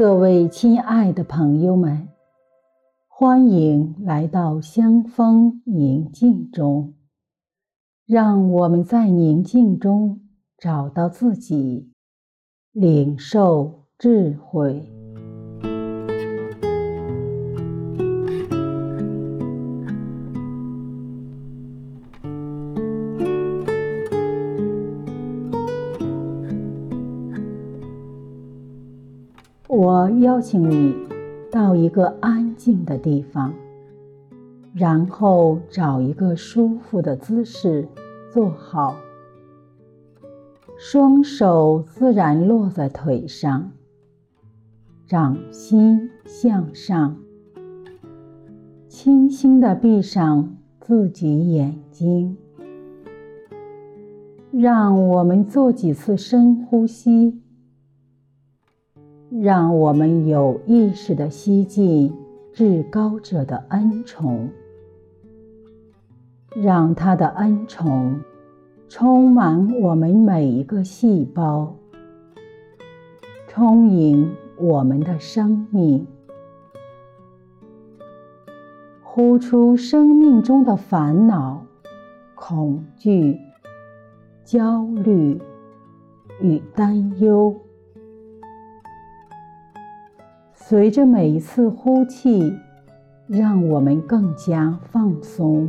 各位亲爱的朋友们，欢迎来到香风宁静中，让我们在宁静中找到自己，领受智慧。我邀请你到一个安静的地方，然后找一个舒服的姿势坐好，双手自然落在腿上，掌心向上，轻轻地闭上自己眼睛，让我们做几次深呼吸。让我们有意识地吸进至高者的恩宠，让他的恩宠充满我们每一个细胞，充盈我们的生命，呼出生命中的烦恼、恐惧、焦虑与担忧。随着每一次呼气，让我们更加放松。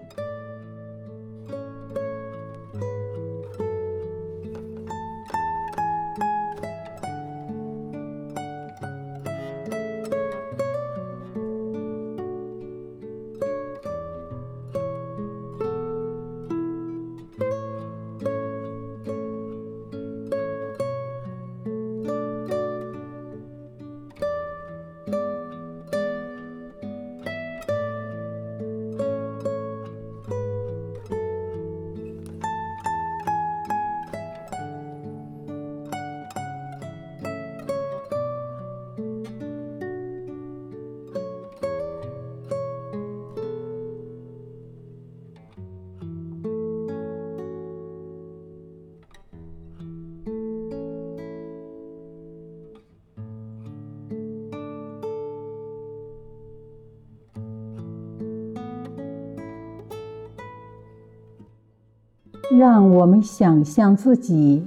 让我们想象自己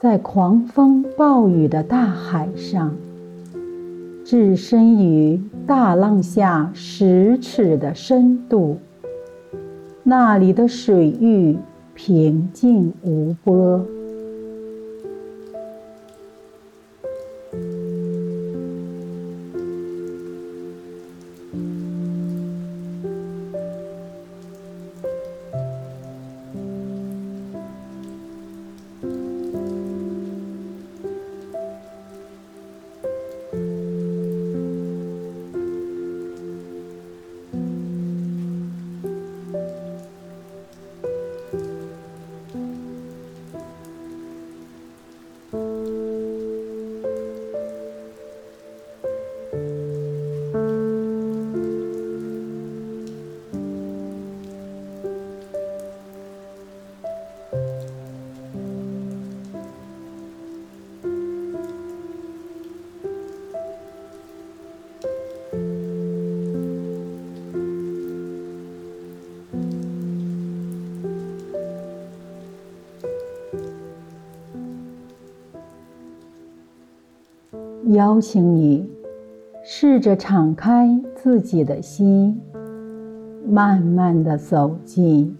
在狂风暴雨的大海上，置身于大浪下十尺的深度，那里的水域平静无波。邀请你试着敞开自己的心，慢慢的走进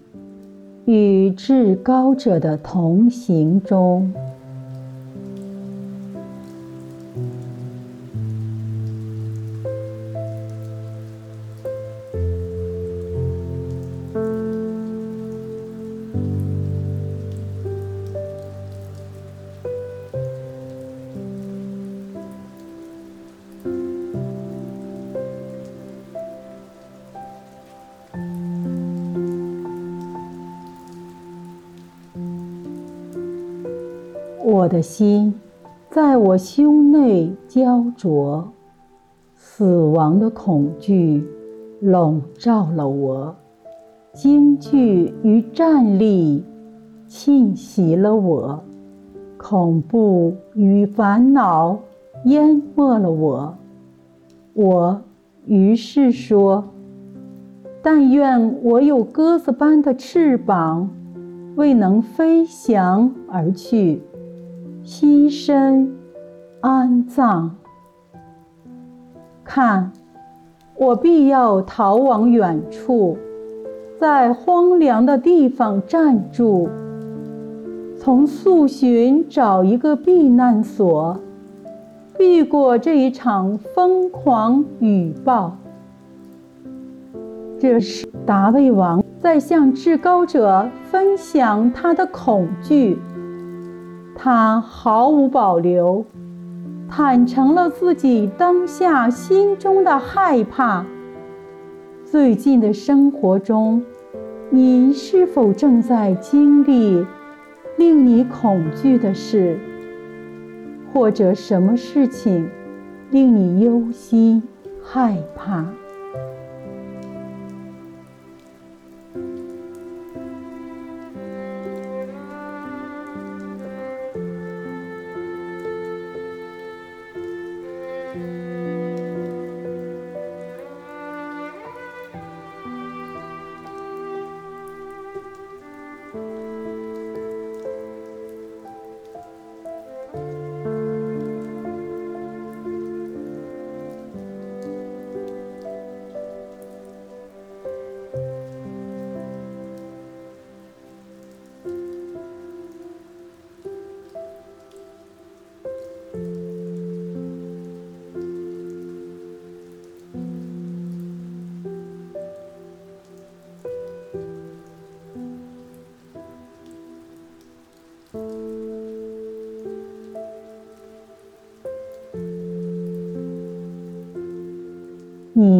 与至高者的同行中。的心在我胸内焦灼，死亡的恐惧笼罩了我，惊惧与战栗侵袭了我，恐怖与烦恼淹没了我。我于是说：“但愿我有鸽子般的翅膀，为能飞翔而去。”栖身安葬。看，我必要逃往远处，在荒凉的地方暂住，从宿寻找一个避难所，避过这一场疯狂雨暴。这时，大卫王在向至高者分享他的恐惧。他毫无保留，坦诚了自己当下心中的害怕。最近的生活中，你是否正在经历令你恐惧的事？或者什么事情令你忧心害怕？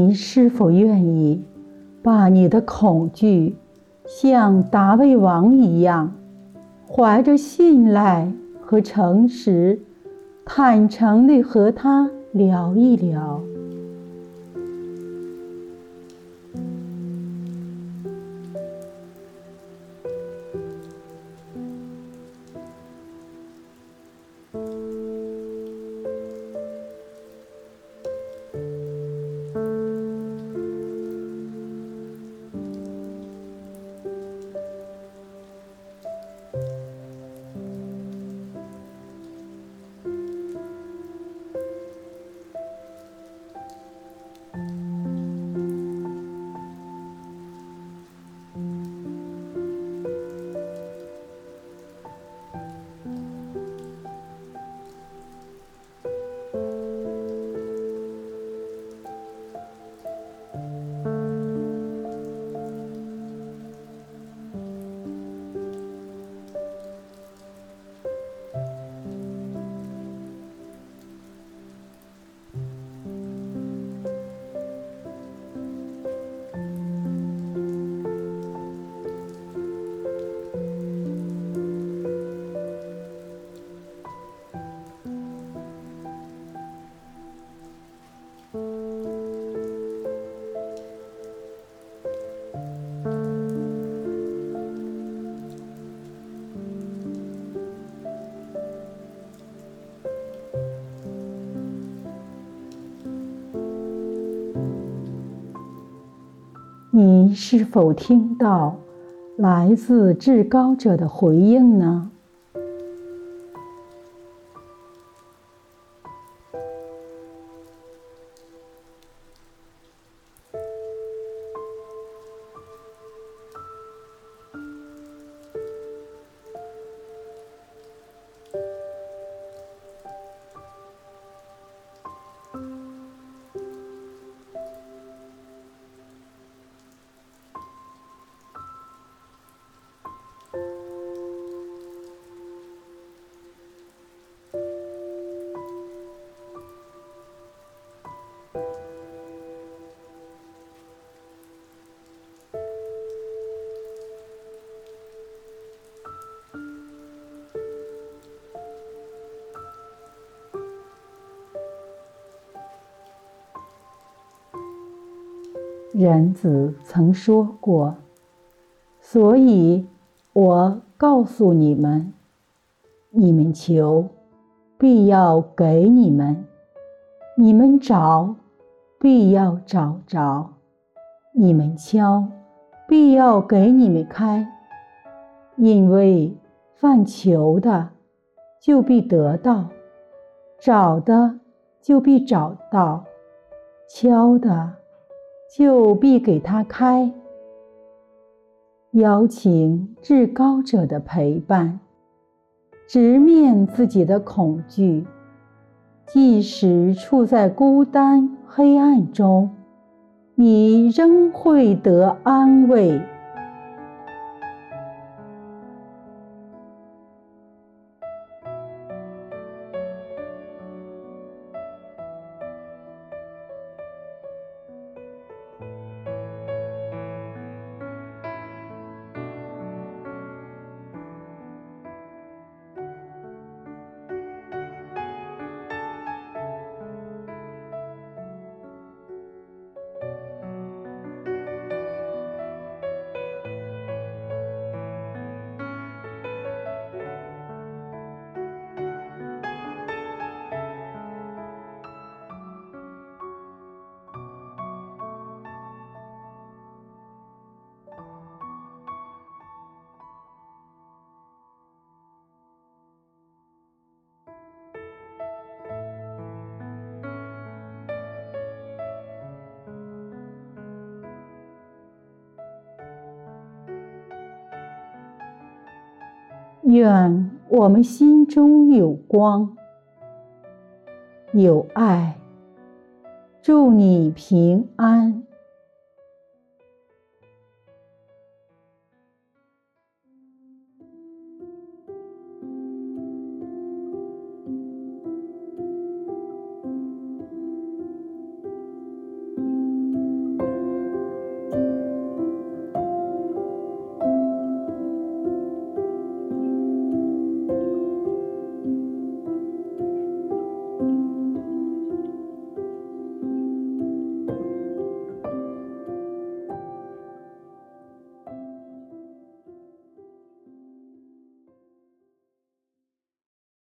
你是否愿意把你的恐惧像大卫王一样，怀着信赖和诚实，坦诚地和他聊一聊？你是否听到来自至高者的回应呢？人子曾说过：“所以，我告诉你们，你们求，必要给你们；你们找，必要找着；你们敲，必要给你们开。因为犯求的，就必得到；找的，就必找到；敲的，就必给他开。邀请至高者的陪伴，直面自己的恐惧，即使处在孤单黑暗中，你仍会得安慰。愿我们心中有光，有爱。祝你平安。